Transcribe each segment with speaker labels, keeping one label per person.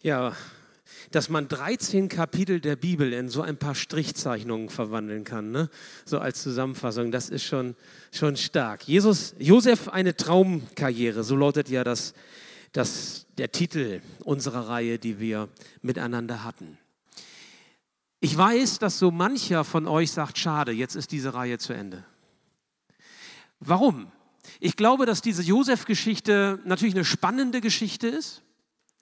Speaker 1: Ja, dass man 13 Kapitel der Bibel in so ein paar Strichzeichnungen verwandeln kann, ne? so als Zusammenfassung, das ist schon, schon stark. Jesus, Josef eine Traumkarriere, so lautet ja das, das, der Titel unserer Reihe, die wir miteinander hatten. Ich weiß, dass so mancher von euch sagt, schade, jetzt ist diese Reihe zu Ende. Warum? Ich glaube, dass diese Josef-Geschichte natürlich eine spannende Geschichte ist,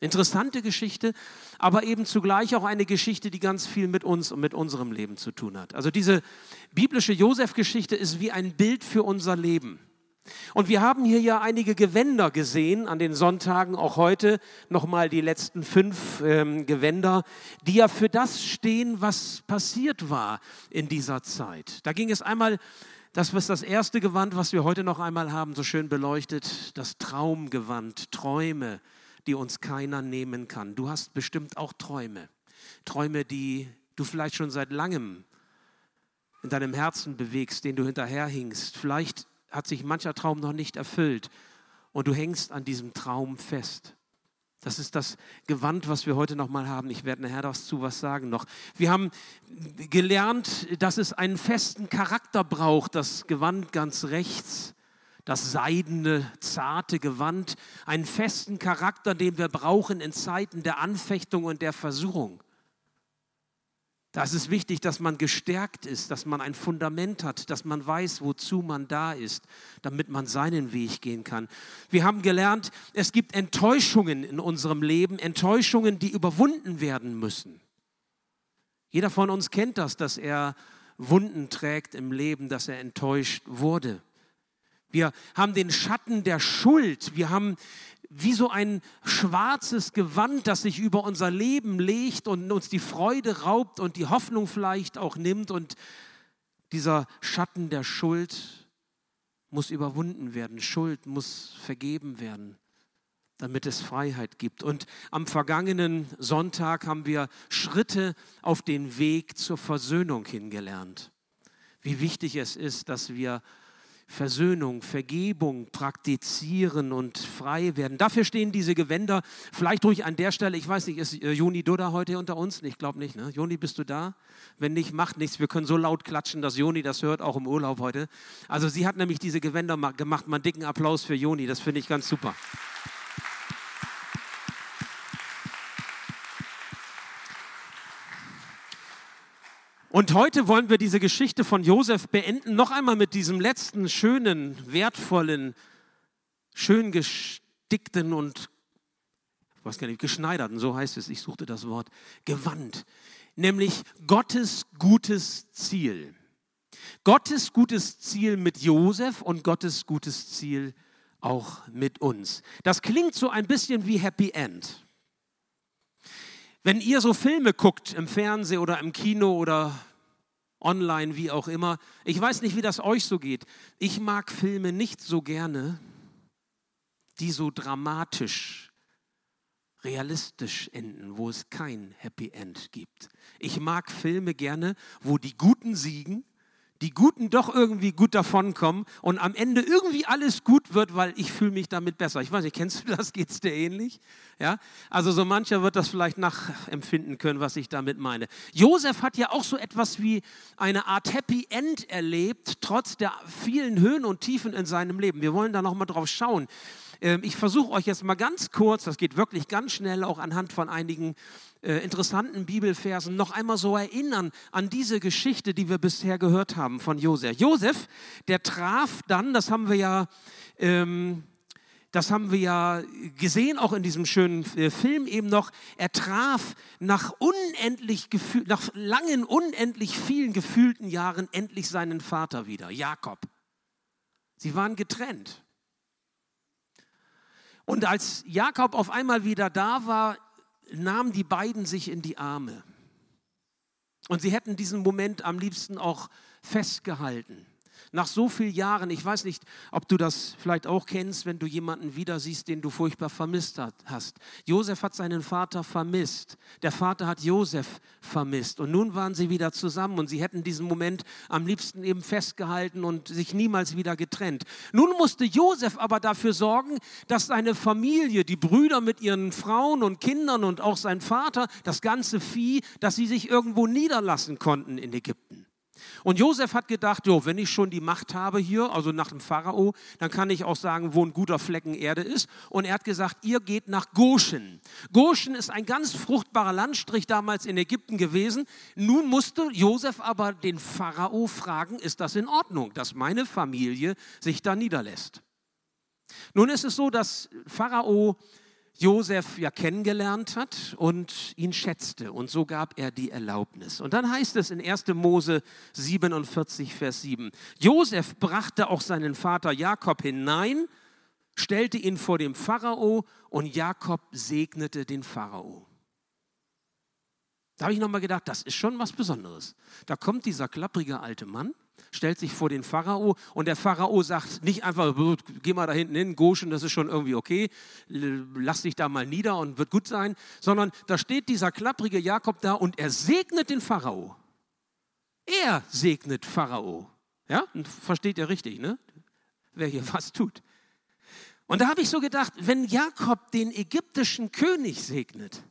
Speaker 1: interessante Geschichte, aber eben zugleich auch eine Geschichte, die ganz viel mit uns und mit unserem Leben zu tun hat. Also diese biblische Josef-Geschichte ist wie ein Bild für unser Leben. Und wir haben hier ja einige Gewänder gesehen an den Sonntagen, auch heute nochmal die letzten fünf ähm, Gewänder, die ja für das stehen, was passiert war in dieser Zeit. Da ging es einmal, das was das erste Gewand, was wir heute noch einmal haben, so schön beleuchtet, das Traumgewand, Träume, die uns keiner nehmen kann. Du hast bestimmt auch Träume, Träume, die du vielleicht schon seit langem in deinem Herzen bewegst, den du hinterherhingst. Vielleicht hat sich mancher Traum noch nicht erfüllt und du hängst an diesem Traum fest. Das ist das Gewand, was wir heute nochmal haben. Ich werde nachher dazu was sagen noch. Wir haben gelernt, dass es einen festen Charakter braucht, das Gewand ganz rechts, das seidene, zarte Gewand, einen festen Charakter, den wir brauchen in Zeiten der Anfechtung und der Versuchung. Da ist es wichtig, dass man gestärkt ist, dass man ein Fundament hat, dass man weiß, wozu man da ist, damit man seinen Weg gehen kann. Wir haben gelernt, es gibt Enttäuschungen in unserem Leben, Enttäuschungen, die überwunden werden müssen. Jeder von uns kennt das, dass er Wunden trägt im Leben, dass er enttäuscht wurde. Wir haben den Schatten der Schuld. Wir haben wie so ein schwarzes Gewand, das sich über unser Leben legt und uns die Freude raubt und die Hoffnung vielleicht auch nimmt. Und dieser Schatten der Schuld muss überwunden werden. Schuld muss vergeben werden, damit es Freiheit gibt. Und am vergangenen Sonntag haben wir Schritte auf den Weg zur Versöhnung hingelernt. Wie wichtig es ist, dass wir Versöhnung, Vergebung praktizieren und frei werden. Dafür stehen diese Gewänder. Vielleicht ruhig an der Stelle, ich weiß nicht, ist äh, Joni Dudda heute unter uns? Ich glaube nicht. Ne? Joni, bist du da? Wenn nicht, macht nichts. Wir können so laut klatschen, dass Joni das hört, auch im Urlaub heute. Also sie hat nämlich diese Gewänder gemacht. Mal einen dicken Applaus für Joni. Das finde ich ganz super. Und heute wollen wir diese Geschichte von Josef beenden, noch einmal mit diesem letzten schönen, wertvollen, schön gestickten und was kann ich, geschneiderten, so heißt es, ich suchte das Wort, Gewand, nämlich Gottes gutes Ziel. Gottes gutes Ziel mit Josef und Gottes gutes Ziel auch mit uns. Das klingt so ein bisschen wie Happy End. Wenn ihr so Filme guckt im Fernsehen oder im Kino oder online, wie auch immer, ich weiß nicht, wie das euch so geht. Ich mag Filme nicht so gerne, die so dramatisch, realistisch enden, wo es kein Happy End gibt. Ich mag Filme gerne, wo die Guten siegen die Guten doch irgendwie gut davonkommen und am Ende irgendwie alles gut wird, weil ich fühle mich damit besser. Ich weiß nicht, kennst du das? Geht es dir ähnlich? Ja? Also so mancher wird das vielleicht nachempfinden können, was ich damit meine. Josef hat ja auch so etwas wie eine Art Happy End erlebt, trotz der vielen Höhen und Tiefen in seinem Leben. Wir wollen da nochmal drauf schauen. Ähm, ich versuche euch jetzt mal ganz kurz, das geht wirklich ganz schnell, auch anhand von einigen äh, interessanten Bibelversen noch einmal so erinnern an diese Geschichte, die wir bisher gehört haben von Josef. Josef, der traf dann, das haben wir ja, ähm, das haben wir ja gesehen, auch in diesem schönen äh, Film eben noch, er traf nach unendlich gefühl, nach langen, unendlich vielen gefühlten Jahren endlich seinen Vater wieder, Jakob. Sie waren getrennt. Und als Jakob auf einmal wieder da war, nahmen die beiden sich in die Arme. Und sie hätten diesen Moment am liebsten auch festgehalten. Nach so vielen Jahren, ich weiß nicht, ob du das vielleicht auch kennst, wenn du jemanden wieder siehst, den du furchtbar vermisst hast. Josef hat seinen Vater vermisst. Der Vater hat Josef vermisst. Und nun waren sie wieder zusammen und sie hätten diesen Moment am liebsten eben festgehalten und sich niemals wieder getrennt. Nun musste Josef aber dafür sorgen, dass seine Familie, die Brüder mit ihren Frauen und Kindern und auch sein Vater, das ganze Vieh, dass sie sich irgendwo niederlassen konnten in Ägypten. Und Josef hat gedacht, jo, wenn ich schon die Macht habe hier, also nach dem Pharao, dann kann ich auch sagen, wo ein guter Flecken Erde ist. Und er hat gesagt, ihr geht nach Goshen. Goshen ist ein ganz fruchtbarer Landstrich damals in Ägypten gewesen. Nun musste Josef aber den Pharao fragen, ist das in Ordnung, dass meine Familie sich da niederlässt? Nun ist es so, dass Pharao Josef ja kennengelernt hat und ihn schätzte. Und so gab er die Erlaubnis. Und dann heißt es in 1. Mose 47, Vers 7, Josef brachte auch seinen Vater Jakob hinein, stellte ihn vor dem Pharao und Jakob segnete den Pharao. Da habe ich nochmal gedacht, das ist schon was Besonderes. Da kommt dieser klapprige alte Mann stellt sich vor den Pharao und der Pharao sagt nicht einfach, geh mal da hinten hin, Goshen, das ist schon irgendwie okay, lass dich da mal nieder und wird gut sein, sondern da steht dieser klapprige Jakob da und er segnet den Pharao. Er segnet Pharao. Ja, versteht ihr richtig, ne? Wer hier was tut. Und da habe ich so gedacht, wenn Jakob den ägyptischen König segnet,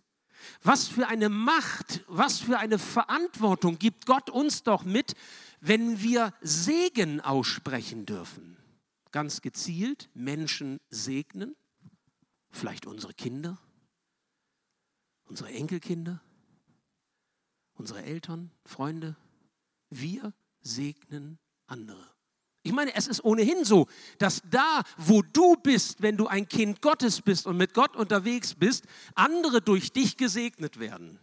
Speaker 1: was für eine Macht, was für eine Verantwortung gibt Gott uns doch mit, wenn wir Segen aussprechen dürfen, ganz gezielt Menschen segnen, vielleicht unsere Kinder, unsere Enkelkinder, unsere Eltern, Freunde, wir segnen andere. Ich meine, es ist ohnehin so, dass da, wo du bist, wenn du ein Kind Gottes bist und mit Gott unterwegs bist, andere durch dich gesegnet werden.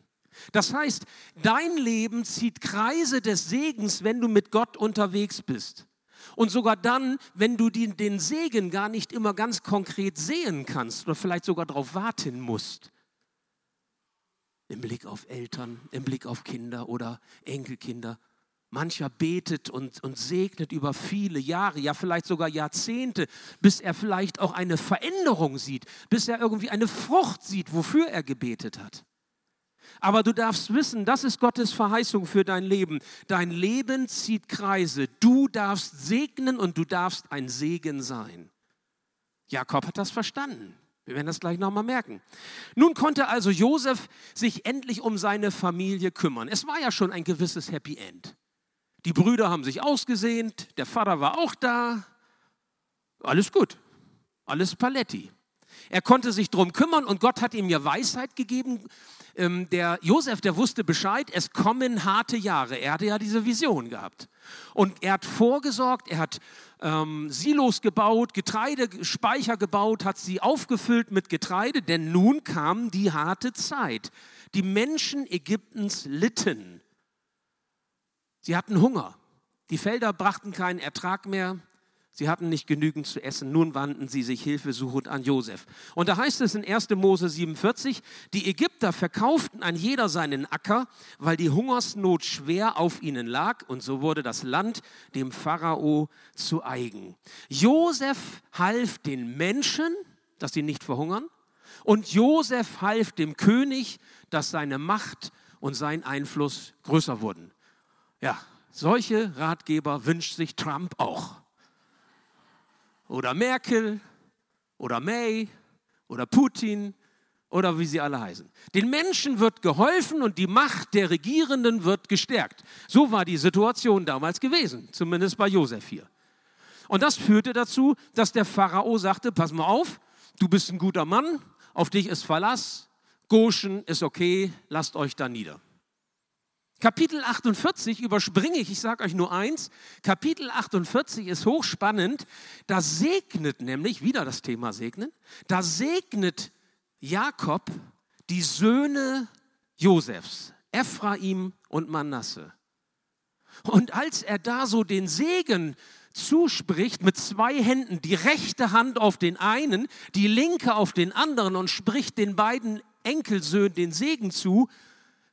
Speaker 1: Das heißt, dein Leben zieht Kreise des Segens, wenn du mit Gott unterwegs bist. Und sogar dann, wenn du den, den Segen gar nicht immer ganz konkret sehen kannst oder vielleicht sogar darauf warten musst. Im Blick auf Eltern, im Blick auf Kinder oder Enkelkinder. Mancher betet und, und segnet über viele Jahre, ja vielleicht sogar Jahrzehnte, bis er vielleicht auch eine Veränderung sieht, bis er irgendwie eine Frucht sieht, wofür er gebetet hat. Aber du darfst wissen, das ist Gottes Verheißung für dein Leben. Dein Leben zieht Kreise. Du darfst segnen und du darfst ein Segen sein. Jakob hat das verstanden. Wir werden das gleich nochmal merken. Nun konnte also Josef sich endlich um seine Familie kümmern. Es war ja schon ein gewisses Happy End. Die Brüder haben sich ausgesehnt, der Vater war auch da. Alles gut, alles Paletti. Er konnte sich darum kümmern und Gott hat ihm ja Weisheit gegeben. Ähm, der Josef, der wusste Bescheid, es kommen harte Jahre. Er hatte ja diese Vision gehabt. Und er hat vorgesorgt, er hat ähm, Silos gebaut, Getreidespeicher gebaut, hat sie aufgefüllt mit Getreide, denn nun kam die harte Zeit. Die Menschen Ägyptens litten. Sie hatten Hunger. Die Felder brachten keinen Ertrag mehr. Sie hatten nicht genügend zu essen, nun wandten sie sich hilfesuchend an Josef. Und da heißt es in 1. Mose 47, die Ägypter verkauften an jeder seinen Acker, weil die Hungersnot schwer auf ihnen lag und so wurde das Land dem Pharao zu eigen. Josef half den Menschen, dass sie nicht verhungern und Josef half dem König, dass seine Macht und sein Einfluss größer wurden. Ja, solche Ratgeber wünscht sich Trump auch oder Merkel oder May oder Putin oder wie sie alle heißen. Den Menschen wird geholfen und die Macht der Regierenden wird gestärkt. So war die Situation damals gewesen, zumindest bei Josef hier. Und das führte dazu, dass der Pharao sagte, pass mal auf, du bist ein guter Mann, auf dich ist Verlass, Goshen ist okay, lasst euch da nieder. Kapitel 48 überspringe ich, ich sage euch nur eins. Kapitel 48 ist hochspannend. Da segnet nämlich, wieder das Thema segnen, da segnet Jakob die Söhne Josefs, Ephraim und Manasse. Und als er da so den Segen zuspricht mit zwei Händen, die rechte Hand auf den einen, die linke auf den anderen und spricht den beiden Enkelsöhnen den Segen zu,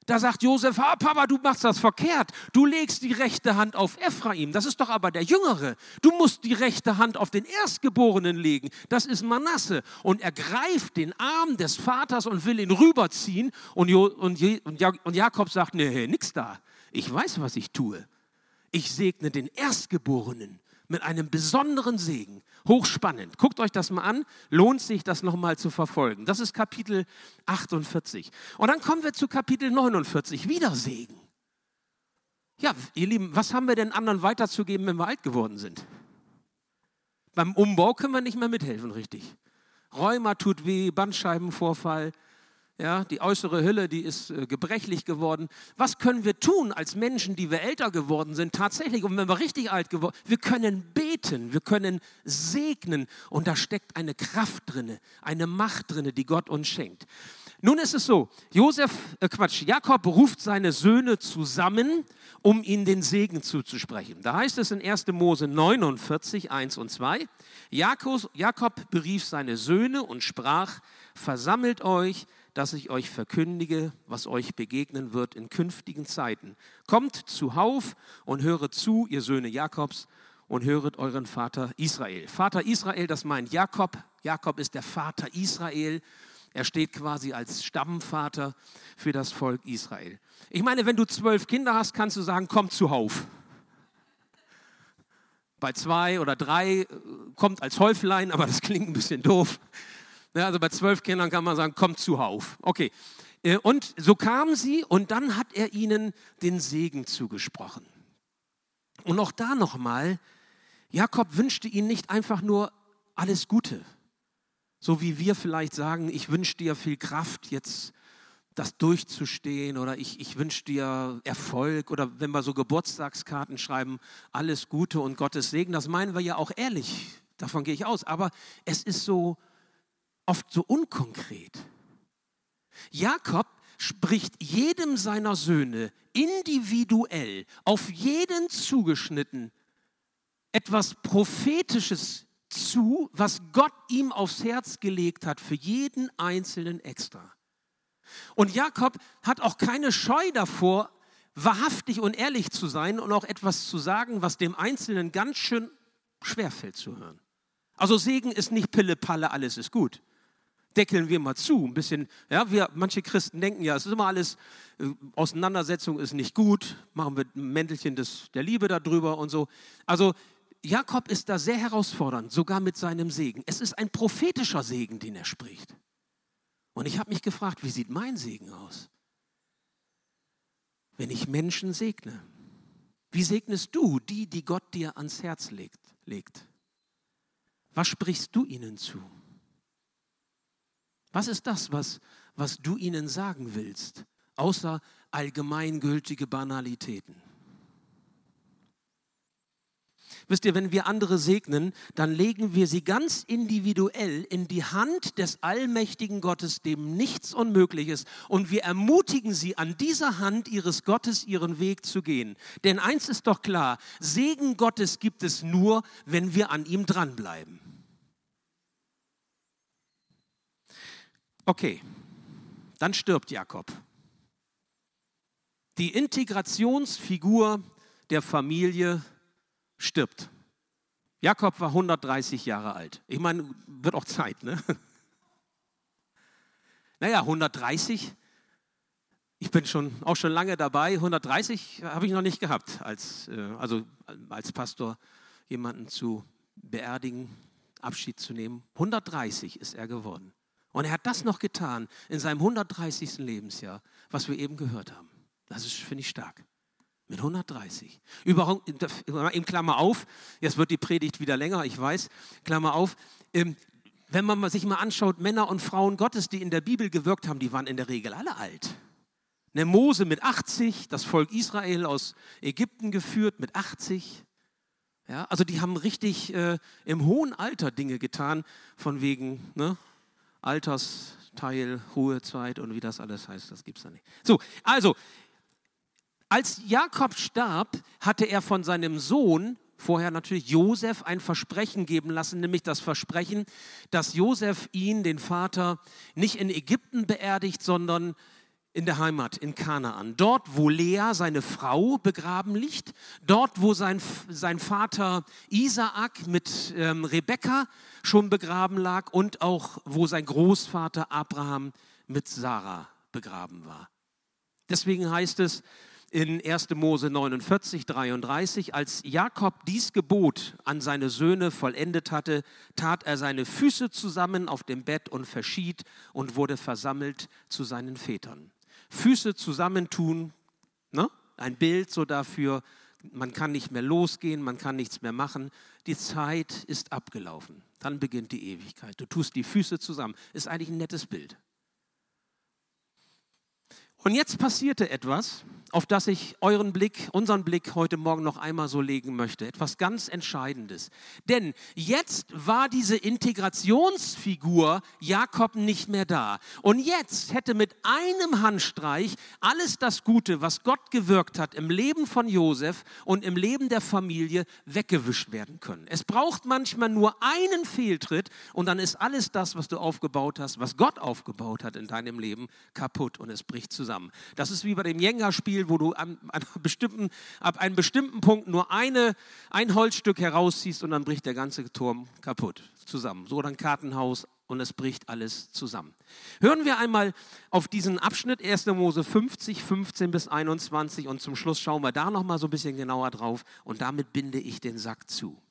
Speaker 1: Da sagt Josef, ah, Papa, du machst das verkehrt. Du legst die rechte Hand auf Ephraim. Das ist doch aber der Jüngere. Du musst die rechte Hand auf den Erstgeborenen legen. Das ist Manasse. Und er greift den Arm des Vaters und will ihn rüberziehen. Und, jo und, und Jakob sagt, nee, nix da. Ich weiß, was ich tue. Ich segne den Erstgeborenen mit einem besonderen Segen. Hochspannend. Guckt euch das mal an. Lohnt sich, das nochmal zu verfolgen. Das ist Kapitel 48. Und dann kommen wir zu Kapitel 49. Wieder Segen. Ja, ihr Lieben, was haben wir denn anderen weiterzugeben, wenn wir alt geworden sind? Beim Umbau können wir nicht mehr mithelfen, richtig. Rheuma tut weh, Bandscheibenvorfall, ja, die äußere Hülle, die ist äh, gebrechlich geworden. Was können wir tun als Menschen, die wir älter geworden sind? Tatsächlich, und wenn wir richtig alt geworden sind, wir können beten, wir können segnen. Und da steckt eine Kraft drinne, eine Macht drinne, die Gott uns schenkt. Nun ist es so, Josef, äh Quatsch, Jakob ruft seine Söhne zusammen, um ihnen den Segen zuzusprechen. Da heißt es in 1. Mose 49, 1 und 2, Jakob, Jakob berief seine Söhne und sprach, versammelt euch, dass ich euch verkündige, was euch begegnen wird in künftigen Zeiten. Kommt zuhauf und höret zu, ihr Söhne Jakobs, und höret euren Vater Israel. Vater Israel, das meint Jakob. Jakob ist der Vater Israel. Er steht quasi als Stammvater für das Volk Israel. Ich meine, wenn du zwölf Kinder hast, kannst du sagen, kommt zuhauf. Bei zwei oder drei äh, kommt als Häuflein, aber das klingt ein bisschen doof. Ja, also bei zwölf Kindern kann man sagen, kommt zuhauf. Okay. Äh, und so kamen sie und dann hat er ihnen den Segen zugesprochen. Und auch da nochmal, Jakob wünschte ihnen nicht einfach nur alles Gute. So wie wir vielleicht sagen, ich wünsche dir viel Kraft, jetzt das durchzustehen oder ich, ich wünsche dir Erfolg oder wenn wir so Geburtstagskarten schreiben, alles Gute und Gottes Segen, das meinen wir ja auch ehrlich, davon gehe ich aus, aber es ist so oft so unkonkret. Jakob spricht jedem seiner Söhne individuell, auf jeden zugeschnitten, etwas Prophetisches zu, was Gott ihm aufs Herz gelegt hat, für jeden Einzelnen extra. Und Jakob hat auch keine Scheu davor, wahrhaftig und ehrlich zu sein und auch etwas zu sagen, was dem Einzelnen ganz schön schwerfällt zu hören. Also Segen ist nicht Pille-Palle, alles ist gut deckeln wir mal zu. Ein bisschen, ja, wir, manche Christen denken ja, es ist immer alles, äh, Auseinandersetzung ist nicht gut, machen wir ein Mäntelchen des, der Liebe darüber und so. Also Jakob ist da sehr herausfordernd, sogar mit seinem Segen. Es ist ein prophetischer Segen, den er spricht. Und ich habe mich gefragt, wie sieht mein Segen aus? Wenn ich Menschen segne, wie segnest du die, die Gott dir ans Herz legt? legt? Was sprichst du ihnen zu? Was ist das, was, was du ihnen sagen willst, außer allgemeingültige Banalitäten? Wisst ihr, wenn wir andere segnen, dann legen wir sie ganz individuell in die Hand des allmächtigen Gottes, dem nichts unmöglich ist. Und wir ermutigen sie, an dieser Hand ihres Gottes ihren Weg zu gehen. Denn eins ist doch klar, Segen Gottes gibt es nur, wenn wir an ihm dranbleiben. Okay, dann stirbt Jakob. Die Integrationsfigur der Familie stirbt. Jakob war 130 Jahre alt. Ich meine, wird auch Zeit, ne? Naja, 130. Ich bin schon auch schon lange dabei. 130 habe ich noch nicht gehabt, als, äh, also als Pastor jemanden zu beerdigen, Abschied zu nehmen. 130 ist er geworden. Und er hat das noch getan in seinem 130. Lebensjahr, was wir eben gehört haben. Das ist, finde ich, stark. Mit 130. Überall, in Klammer auf, jetzt wird die Predigt wieder länger, ich weiß, Klammer auf. Ähm, wenn man sich mal anschaut, Männer und Frauen Gottes, die in der Bibel gewirkt haben, die waren in der Regel alle alt. Ne Mose mit 80, das Volk Israel aus Ägypten geführt mit 80. Ja, also die haben richtig äh, im hohen Alter Dinge getan, von wegen ne, Altersteil, Ruhezeit und wie das alles heißt, das gibt es da nicht. So, also, als Jakob starb, hatte er von seinem Sohn, vorher natürlich Josef, ein Versprechen geben lassen, nämlich das Versprechen, dass Josef ihn, den Vater, nicht in Ägypten beerdigt, sondern in der Heimat in Kanaan. Dort, wo Lea, seine Frau, begraben liegt. Dort, wo sein, sein Vater Isaak mit ähm, Rebekka schon begraben lag. Und auch, wo sein Großvater Abraham mit Sarah begraben war. Deswegen heißt es, in 1. Mose 49, 33, als Jakob dies Gebot an seine Söhne vollendet hatte, tat er seine Füße zusammen auf dem Bett und verschied und wurde versammelt zu seinen Vätern. Füße zusammentun, ne? ein Bild so dafür, man kann nicht mehr losgehen, man kann nichts mehr machen, die Zeit ist abgelaufen. Dann beginnt die Ewigkeit. Du tust die Füße zusammen. Ist eigentlich ein nettes Bild. Und jetzt passierte etwas, auf das ich euren Blick, unseren Blick heute Morgen noch einmal so legen möchte. Etwas ganz Entscheidendes. Denn jetzt war diese Integrationsfigur Jakob nicht mehr da. Und jetzt hätte mit einem Handstreich alles das Gute, was Gott gewirkt hat im Leben von Josef und im Leben der Familie, weggewischt werden können. Es braucht manchmal nur einen Fehltritt und dann ist alles das, was du aufgebaut hast, was Gott aufgebaut hat in deinem Leben, kaputt und es bricht zusammen zusammen. Das ist wie bei dem Jenga-Spiel, wo du an, an ab einem bestimmten Punkt nur eine, ein Holzstück herausziehst und dann bricht der ganze Turm kaputt zusammen. So ein Kartenhaus und es bricht alles zusammen. Hören wir einmal auf diesen Abschnitt 1. Mose 50, 15 bis 21 und zum Schluss schauen wir da nochmal so ein bisschen genauer drauf und damit binde ich den Sack zu.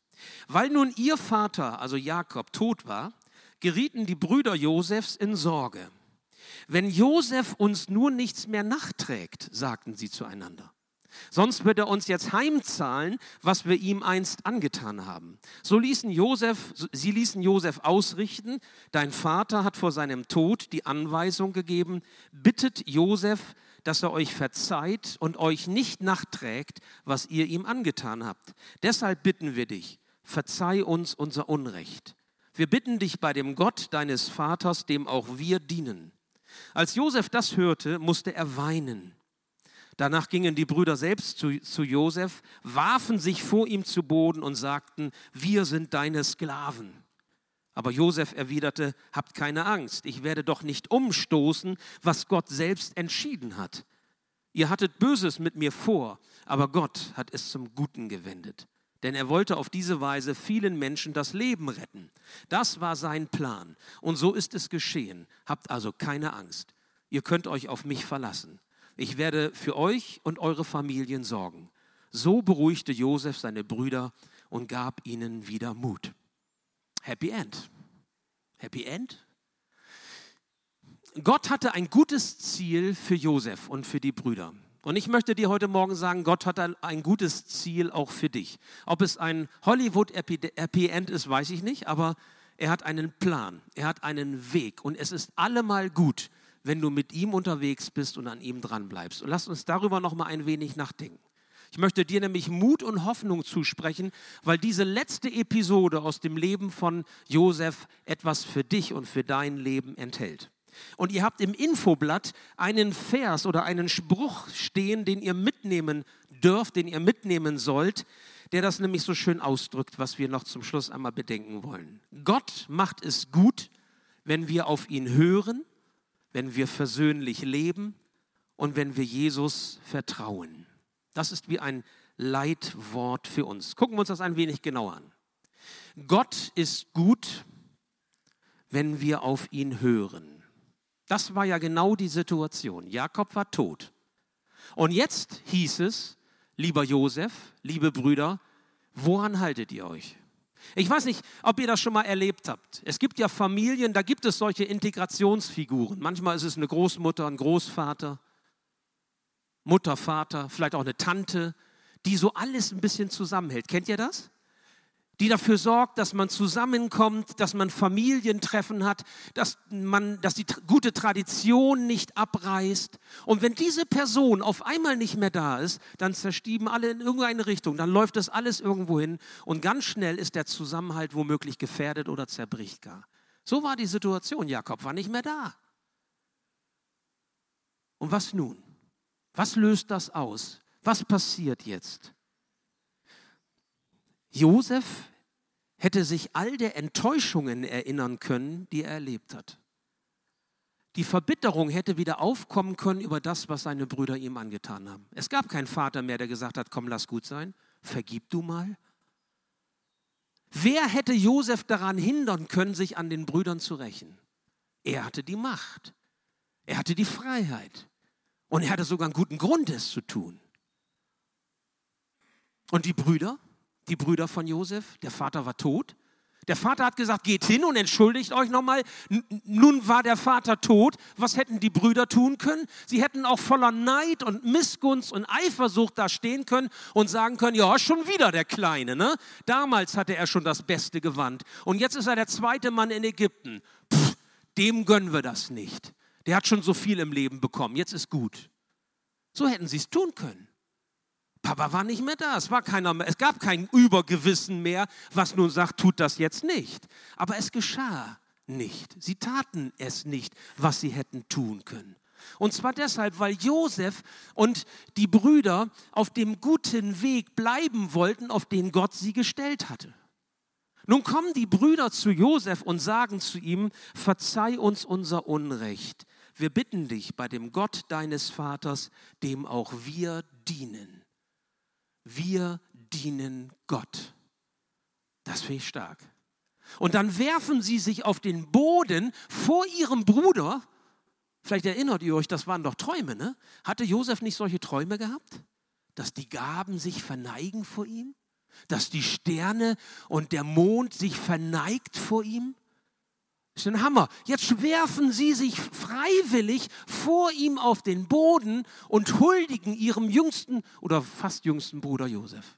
Speaker 1: Weil nun ihr Vater, also Jakob, tot war, gerieten die Brüder Josefs in Sorge. Wenn Josef uns nur nichts mehr nachträgt, sagten sie zueinander. Sonst wird er uns jetzt heimzahlen, was wir ihm einst angetan haben. So ließen Josef, sie ließen Josef ausrichten. Dein Vater hat vor seinem Tod die Anweisung gegeben, bittet Josef, dass er euch verzeiht und euch nicht nachträgt, was ihr ihm angetan habt. Deshalb bitten wir dich, verzeih uns unser Unrecht. Wir bitten dich bei dem Gott deines Vaters, dem auch wir dienen. Als Josef das hörte, musste er weinen. Danach gingen die Brüder selbst zu, zu Josef, warfen sich vor ihm zu Boden und sagten, wir sind deine Sklaven. Aber Josef erwiderte, habt keine Angst, ich werde doch nicht umstoßen, was Gott selbst entschieden hat. Ihr hattet Böses mit mir vor, aber Gott hat es zum Guten gewendet denn er wollte auf diese Weise vielen Menschen das Leben retten. Das war sein Plan. Und so ist es geschehen. Habt also keine Angst. Ihr könnt euch auf mich verlassen. Ich werde für euch und eure Familien sorgen. So beruhigte Josef seine Brüder und gab ihnen wieder Mut. Happy End. Happy End? Gott hatte ein gutes Ziel für Josef und für die Brüder. Und ich möchte dir heute Morgen sagen, Gott hat ein gutes Ziel auch für dich. Ob es ein Hollywood-Happy End ist, weiß ich nicht, aber er hat einen Plan, er hat einen Weg und es ist allemal gut, wenn du mit ihm unterwegs bist und an ihm dran bleibst. Und lass uns darüber noch mal ein wenig nachdenken. Ich möchte dir nämlich Mut und Hoffnung zusprechen, weil diese letzte Episode aus dem Leben von Josef etwas für dich und für dein Leben enthält. Und ihr habt im Infoblatt einen Vers oder einen Spruch stehen, den ihr mitnehmen dürft, den ihr mitnehmen sollt, der das nämlich so schön ausdrückt, was wir noch zum Schluss einmal bedenken wollen. Gott macht es gut, wenn wir auf ihn hören, wenn wir versöhnlich leben und wenn wir Jesus vertrauen. Das ist wie ein Leitwort für uns. Gucken wir uns das ein wenig genauer an. Gott ist gut, wenn wir auf ihn hören. Das war ja genau die Situation. Jakob war tot. Und jetzt hieß es, lieber Josef, liebe Brüder, woran haltet ihr euch? Ich weiß nicht, ob ihr das schon mal erlebt habt. Es gibt ja Familien, da gibt es solche Integrationsfiguren. Manchmal ist es eine Großmutter, ein Großvater, Mutter, Vater, vielleicht auch eine Tante, die so alles ein bisschen zusammenhält. Kennt ihr das? Die dafür sorgt, dass man zusammenkommt, dass man Familientreffen hat, dass, man, dass die gute Tradition nicht abreißt. Und wenn diese Person auf einmal nicht mehr da ist, dann zerstieben alle in irgendeine Richtung, dann läuft das alles irgendwo hin und ganz schnell ist der Zusammenhalt womöglich gefährdet oder zerbricht gar. So war die Situation. Jakob war nicht mehr da. Und was nun? Was löst das aus? Was passiert jetzt? Josef hätte sich all der Enttäuschungen erinnern können, die er erlebt hat. die Verbitterung hätte wieder aufkommen können über das, was seine Brüder ihm angetan haben. Es gab keinen Vater mehr, der gesagt hat, komm, lass gut sein, vergib du mal. Wer hätte Josef daran hindern können, sich an den Brüdern zu rächen? Er hatte die Macht. Er hatte die Freiheit. Und er hatte sogar einen guten Grund, es zu tun. Und die Brüder, die Brüder von Josef, der Vater war tot, der Vater hat gesagt, geht hin und entschuldigt euch nochmal. Nun war der Vater tot. Was hätten die Brüder tun können? Sie hätten auch voller Neid und Missgunst und Eifersucht da stehen können und sagen können, ja, schon wieder der Kleine. Ne? Damals hatte er schon das beste Gewand. Und jetzt ist er der zweite Mann in Ägypten. Pff, dem gönnen wir das nicht. Der hat schon so viel im Leben bekommen. Jetzt ist gut. So hätten sie es tun können. Papa war nicht mehr da. Es, war keiner mehr, es gab kein Übergewissen mehr, was nun sagt, tut das jetzt nicht. Aber es geschah nicht. Sie taten es nicht, was sie hätten tun können. Und zwar deshalb, weil Josef und die Brüder auf dem guten Weg bleiben wollten, auf den Gott sie gestellt hatte. Nun kommen die Brüder zu Josef und sagen zu ihm, verzeih uns unser Unrecht. Wir bitten dich bei dem Gott deines Vaters, dem auch wir dienen wir dienen Gott. Das finde ich stark. Und dann werfen sie sich auf den Boden vor ihrem Bruder. Vielleicht erinnert ihr euch, das waren doch Träume, ne? Hatte Josef nicht solche Träume gehabt? Dass die Gaben sich verneigen vor ihm? Dass die Sterne und der Mond sich verneigt vor ihm? Das ist ein Hammer. Jetzt werfen sie sich freiwillig vor ihm auf den Boden und huldigen ihrem jüngsten oder fast jüngsten Bruder Josef.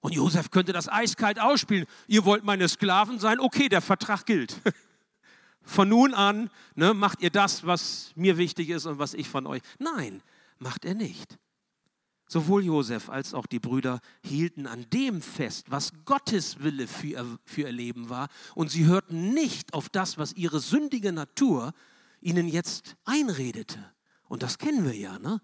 Speaker 1: Und Josef könnte das eiskalt ausspielen. Ihr wollt meine Sklaven sein? Okay, der Vertrag gilt. Von nun an ne, macht ihr das, was mir wichtig ist und was ich von euch. Nein, macht er nicht. Sowohl Josef als auch die Brüder hielten an dem fest, was Gottes Wille für ihr, für ihr Leben war, und sie hörten nicht auf das, was ihre sündige Natur ihnen jetzt einredete. Und das kennen wir ja, ne?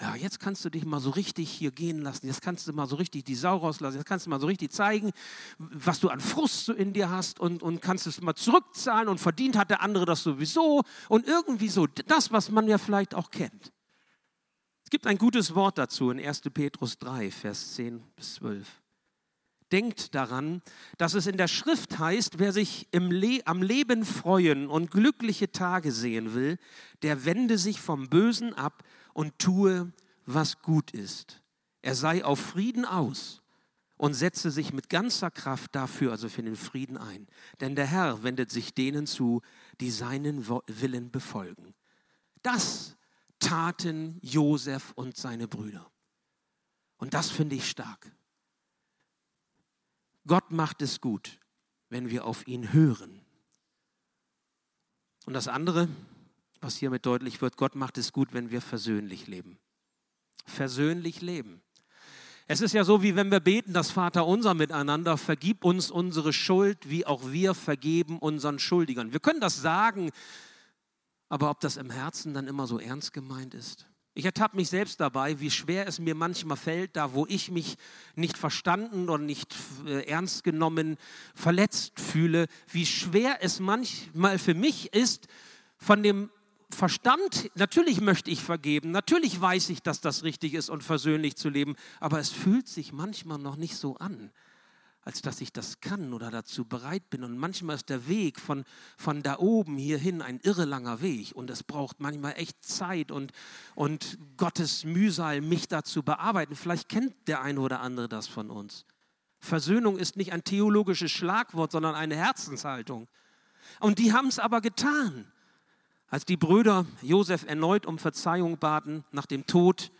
Speaker 1: Ja, jetzt kannst du dich mal so richtig hier gehen lassen. Jetzt kannst du mal so richtig die Sau rauslassen. Jetzt kannst du mal so richtig zeigen, was du an Frust so in dir hast und, und kannst es mal zurückzahlen und verdient hat der andere das sowieso und irgendwie so das, was man ja vielleicht auch kennt. Gibt ein gutes Wort dazu in 1. Petrus 3, Vers 10 bis 12. Denkt daran, dass es in der Schrift heißt, wer sich Le am Leben freuen und glückliche Tage sehen will, der wende sich vom Bösen ab und tue, was gut ist. Er sei auf Frieden aus und setze sich mit ganzer Kraft dafür, also für den Frieden ein. Denn der Herr wendet sich denen zu, die seinen Willen befolgen. Das taten Josef und seine Brüder. Und das finde ich stark. Gott macht es gut, wenn wir auf ihn hören. Und das andere, was hiermit deutlich wird, Gott macht es gut, wenn wir versöhnlich leben. Versöhnlich leben. Es ist ja so, wie wenn wir beten, das Vater unser miteinander, vergib uns unsere Schuld, wie auch wir vergeben unseren Schuldigern. Wir können das sagen, aber ob das im Herzen dann immer so ernst gemeint ist? Ich ertappe mich selbst dabei, wie schwer es mir manchmal fällt, da wo ich mich nicht verstanden oder nicht äh, ernst genommen, verletzt fühle, wie schwer es manchmal für mich ist, von dem Verstand, natürlich möchte ich vergeben, natürlich weiß ich, dass das richtig ist und versöhnlich zu leben, aber es fühlt sich manchmal noch nicht so an als dass ich das kann oder dazu bereit bin. Und manchmal ist der Weg von, von da oben hierhin ein irre langer Weg und es braucht manchmal echt Zeit und, und Gottes Mühsal, mich dazu bearbeiten. Vielleicht kennt der eine oder andere das von uns. Versöhnung ist nicht ein theologisches Schlagwort, sondern eine Herzenshaltung. Und die haben es aber getan. Als die Brüder Josef erneut um Verzeihung baten nach dem Tod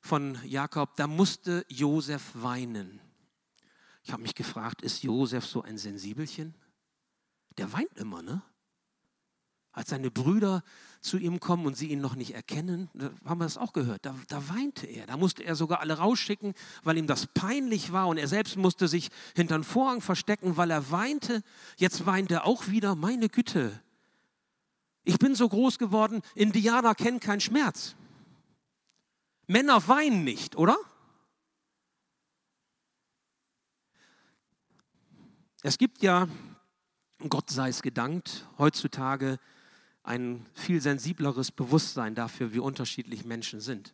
Speaker 1: von Jakob, da musste Josef weinen. Ich habe mich gefragt, ist Josef so ein Sensibelchen? Der weint immer, ne? Als seine Brüder zu ihm kommen und sie ihn noch nicht erkennen, haben wir das auch gehört, da, da weinte er. Da musste er sogar alle rausschicken, weil ihm das peinlich war und er selbst musste sich hinter den Vorhang verstecken, weil er weinte. Jetzt weint er auch wieder, meine Güte. Ich bin so groß geworden, Indianer kennen keinen Schmerz. Männer weinen nicht, oder? Es gibt ja Gott sei es gedankt, heutzutage ein viel sensibleres Bewusstsein dafür, wie unterschiedlich Menschen sind.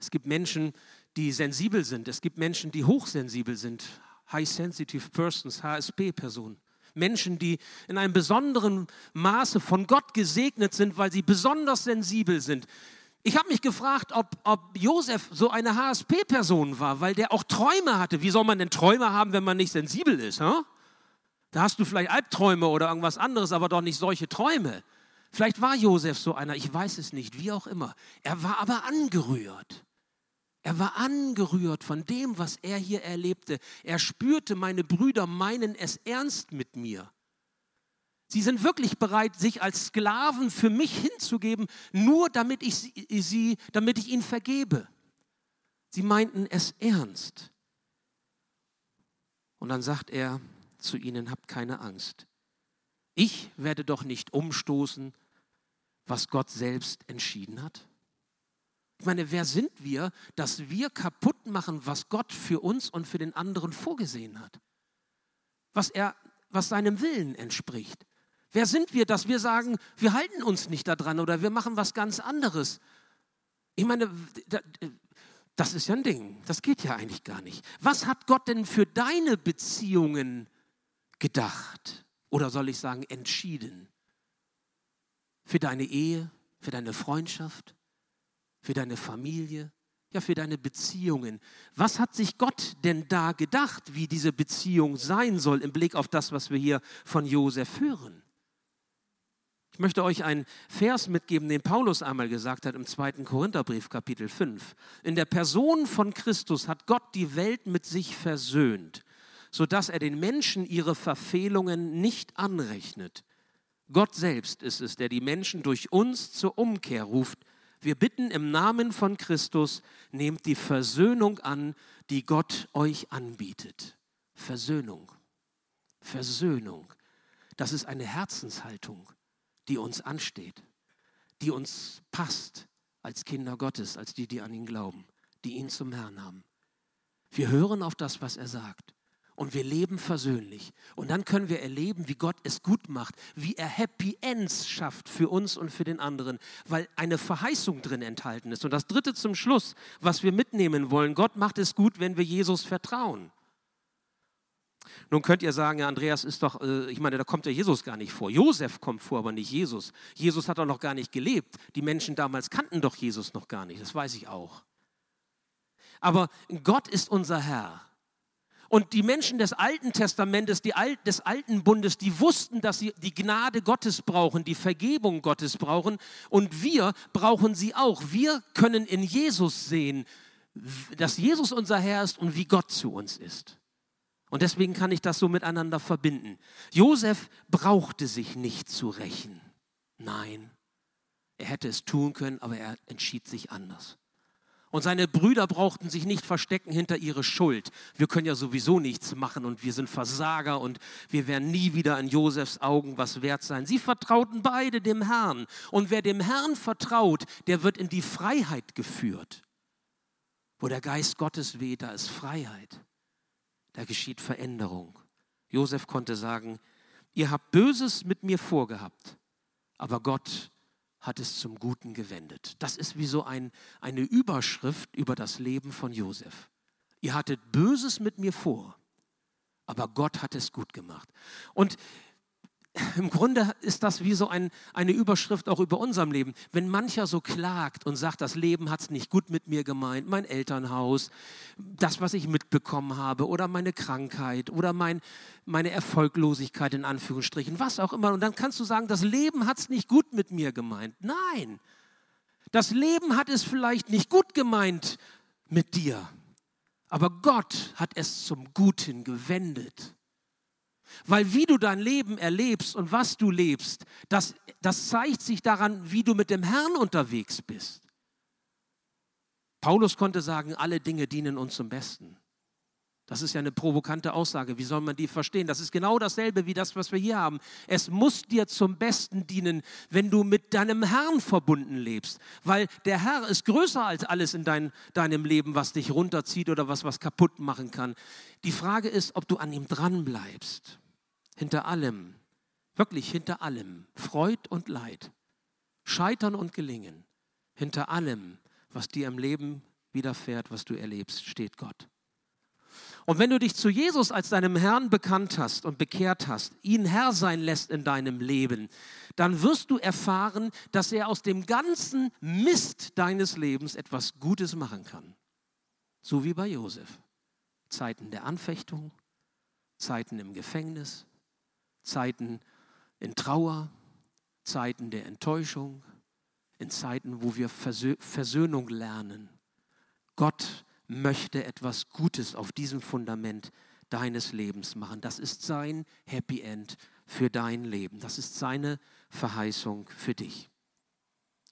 Speaker 1: Es gibt Menschen, die sensibel sind. Es gibt Menschen, die hochsensibel sind. High Sensitive Persons, HSP-Personen. Menschen, die in einem besonderen Maße von Gott gesegnet sind, weil sie besonders sensibel sind. Ich habe mich gefragt, ob, ob Josef so eine HSP-Person war, weil der auch Träume hatte. Wie soll man denn Träume haben, wenn man nicht sensibel ist? Huh? Da hast du vielleicht Albträume oder irgendwas anderes, aber doch nicht solche Träume. Vielleicht war Josef so einer, ich weiß es nicht, wie auch immer. Er war aber angerührt. Er war angerührt von dem, was er hier erlebte. Er spürte, meine Brüder meinen es ernst mit mir. Sie sind wirklich bereit, sich als Sklaven für mich hinzugeben, nur damit ich sie, damit ich ihnen vergebe. Sie meinten es ernst. Und dann sagt er zu ihnen, habt keine Angst. Ich werde doch nicht umstoßen, was Gott selbst entschieden hat. Ich meine, wer sind wir, dass wir kaputt machen, was Gott für uns und für den anderen vorgesehen hat? Was er, was seinem Willen entspricht. Wer sind wir, dass wir sagen, wir halten uns nicht daran oder wir machen was ganz anderes? Ich meine, das ist ja ein Ding. Das geht ja eigentlich gar nicht. Was hat Gott denn für deine Beziehungen gedacht? Oder soll ich sagen, entschieden? Für deine Ehe, für deine Freundschaft, für deine Familie, ja für deine Beziehungen. Was hat sich Gott denn da gedacht, wie diese Beziehung sein soll im Blick auf das, was wir hier von Josef hören? Ich möchte euch einen Vers mitgeben, den Paulus einmal gesagt hat im zweiten Korintherbrief, Kapitel 5. In der Person von Christus hat Gott die Welt mit sich versöhnt, sodass er den Menschen ihre Verfehlungen nicht anrechnet. Gott selbst ist es, der die Menschen durch uns zur Umkehr ruft wir bitten im Namen von Christus, nehmt die Versöhnung an, die Gott euch anbietet. Versöhnung. Versöhnung. Das ist eine Herzenshaltung, die uns ansteht, die uns passt als Kinder Gottes, als die, die an ihn glauben, die ihn zum Herrn haben. Wir hören auf das, was er sagt und wir leben versöhnlich. Und dann können wir erleben, wie Gott es gut macht, wie er Happy Ends schafft für uns und für den anderen, weil eine Verheißung drin enthalten ist. Und das Dritte zum Schluss, was wir mitnehmen wollen, Gott macht es gut, wenn wir Jesus vertrauen. Nun könnt ihr sagen, ja, Andreas ist doch, äh, ich meine, da kommt ja Jesus gar nicht vor. Josef kommt vor, aber nicht Jesus. Jesus hat doch noch gar nicht gelebt. Die Menschen damals kannten doch Jesus noch gar nicht, das weiß ich auch. Aber Gott ist unser Herr. Und die Menschen des Alten Testamentes, Al des Alten Bundes, die wussten, dass sie die Gnade Gottes brauchen, die Vergebung Gottes brauchen. Und wir brauchen sie auch. Wir können in Jesus sehen, dass Jesus unser Herr ist und wie Gott zu uns ist. Und deswegen kann ich das so miteinander verbinden. Josef brauchte sich nicht zu rächen. Nein, er hätte es tun können, aber er entschied sich anders. Und seine Brüder brauchten sich nicht verstecken hinter ihre Schuld. Wir können ja sowieso nichts machen und wir sind Versager und wir werden nie wieder in Josefs Augen was wert sein. Sie vertrauten beide dem Herrn. Und wer dem Herrn vertraut, der wird in die Freiheit geführt. Wo der Geist Gottes weht, da ist Freiheit. Da geschieht Veränderung. Josef konnte sagen, ihr habt Böses mit mir vorgehabt, aber Gott hat es zum Guten gewendet. Das ist wie so ein, eine Überschrift über das Leben von Josef. Ihr hattet Böses mit mir vor, aber Gott hat es gut gemacht. Und im Grunde ist das wie so ein, eine Überschrift auch über unserem Leben. Wenn mancher so klagt und sagt, das Leben hat es nicht gut mit mir gemeint, mein Elternhaus, das, was ich mitbekommen habe oder meine Krankheit oder mein, meine Erfolglosigkeit in Anführungsstrichen, was auch immer. Und dann kannst du sagen, das Leben hat es nicht gut mit mir gemeint. Nein, das Leben hat es vielleicht nicht gut gemeint mit dir, aber Gott hat es zum Guten gewendet. Weil wie du dein Leben erlebst und was du lebst, das, das zeigt sich daran, wie du mit dem Herrn unterwegs bist. Paulus konnte sagen, alle Dinge dienen uns zum Besten. Das ist ja eine provokante Aussage. Wie soll man die verstehen? Das ist genau dasselbe wie das, was wir hier haben. Es muss dir zum Besten dienen, wenn du mit deinem Herrn verbunden lebst. Weil der Herr ist größer als alles in dein, deinem Leben, was dich runterzieht oder was was kaputt machen kann. Die Frage ist, ob du an ihm dran bleibst hinter allem. Wirklich hinter allem, Freud und Leid, Scheitern und Gelingen, hinter allem, was dir im Leben widerfährt, was du erlebst, steht Gott. Und wenn du dich zu Jesus als deinem Herrn bekannt hast und bekehrt hast, ihn Herr sein lässt in deinem Leben, dann wirst du erfahren, dass er aus dem ganzen Mist deines Lebens etwas Gutes machen kann. So wie bei Josef. Zeiten der Anfechtung, Zeiten im Gefängnis, Zeiten in Trauer, Zeiten der Enttäuschung, in Zeiten, wo wir Versöhnung lernen. Gott möchte etwas Gutes auf diesem Fundament deines Lebens machen. Das ist sein Happy End für dein Leben. Das ist seine Verheißung für dich.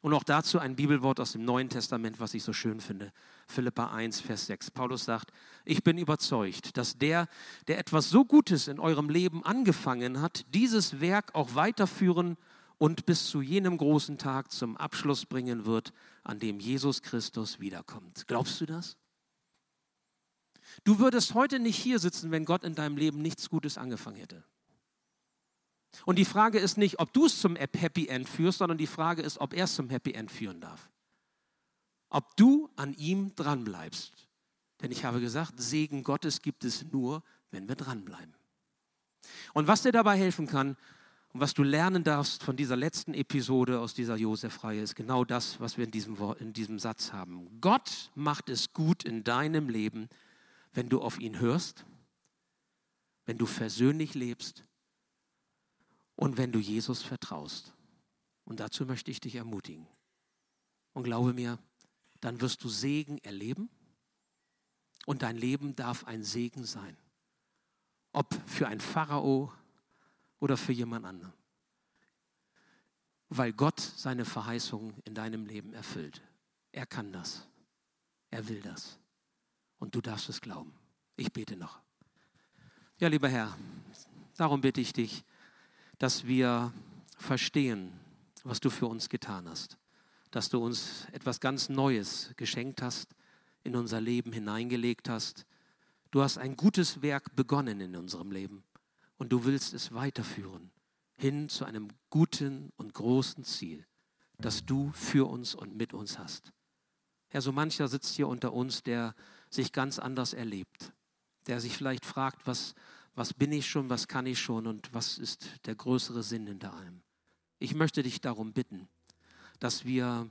Speaker 1: Und auch dazu ein Bibelwort aus dem Neuen Testament, was ich so schön finde. Philippa 1, Vers 6. Paulus sagt, ich bin überzeugt, dass der, der etwas so Gutes in eurem Leben angefangen hat, dieses Werk auch weiterführen und bis zu jenem großen Tag zum Abschluss bringen wird, an dem Jesus Christus wiederkommt. Glaubst du das? Du würdest heute nicht hier sitzen, wenn Gott in deinem Leben nichts Gutes angefangen hätte. Und die Frage ist nicht, ob du es zum Happy End führst, sondern die Frage ist, ob er es zum Happy End führen darf. Ob du an ihm dranbleibst. Denn ich habe gesagt, Segen Gottes gibt es nur, wenn wir dranbleiben. Und was dir dabei helfen kann und was du lernen darfst von dieser letzten Episode aus dieser Josef-Reihe, ist genau das, was wir in diesem, in diesem Satz haben. Gott macht es gut in deinem Leben, wenn du auf ihn hörst, wenn du versöhnlich lebst und wenn du Jesus vertraust. Und dazu möchte ich dich ermutigen. Und glaube mir, dann wirst du Segen erleben und dein Leben darf ein Segen sein. Ob für ein Pharao oder für jemand anderen. Weil Gott seine Verheißungen in deinem Leben erfüllt. Er kann das. Er will das. Und du darfst es glauben. Ich bete noch. Ja, lieber Herr, darum bitte ich dich, dass wir verstehen, was du für uns getan hast. Dass du uns etwas ganz Neues geschenkt hast, in unser Leben hineingelegt hast. Du hast ein gutes Werk begonnen in unserem Leben und du willst es weiterführen hin zu einem guten und großen Ziel, das du für uns und mit uns hast. Herr, so mancher sitzt hier unter uns, der sich ganz anders erlebt, der sich vielleicht fragt, was, was bin ich schon, was kann ich schon und was ist der größere Sinn hinter allem. Ich möchte dich darum bitten, dass wir,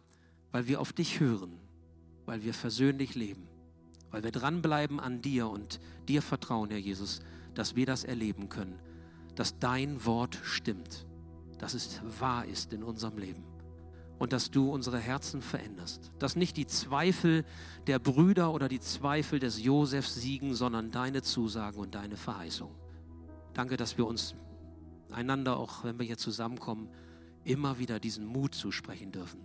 Speaker 1: weil wir auf dich hören, weil wir versöhnlich leben, weil wir dranbleiben an dir und dir vertrauen, Herr Jesus, dass wir das erleben können, dass dein Wort stimmt, dass es wahr ist in unserem Leben und dass du unsere Herzen veränderst. Dass nicht die Zweifel der Brüder oder die Zweifel des Josef siegen, sondern deine Zusagen und deine Verheißung. Danke, dass wir uns einander, auch wenn wir hier zusammenkommen, immer wieder diesen Mut zusprechen dürfen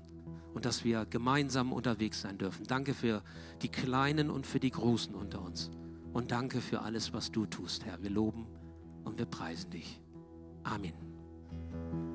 Speaker 1: und dass wir gemeinsam unterwegs sein dürfen. Danke für die Kleinen und für die Großen unter uns. Und danke für alles, was du tust, Herr. Wir loben und wir preisen dich. Amen.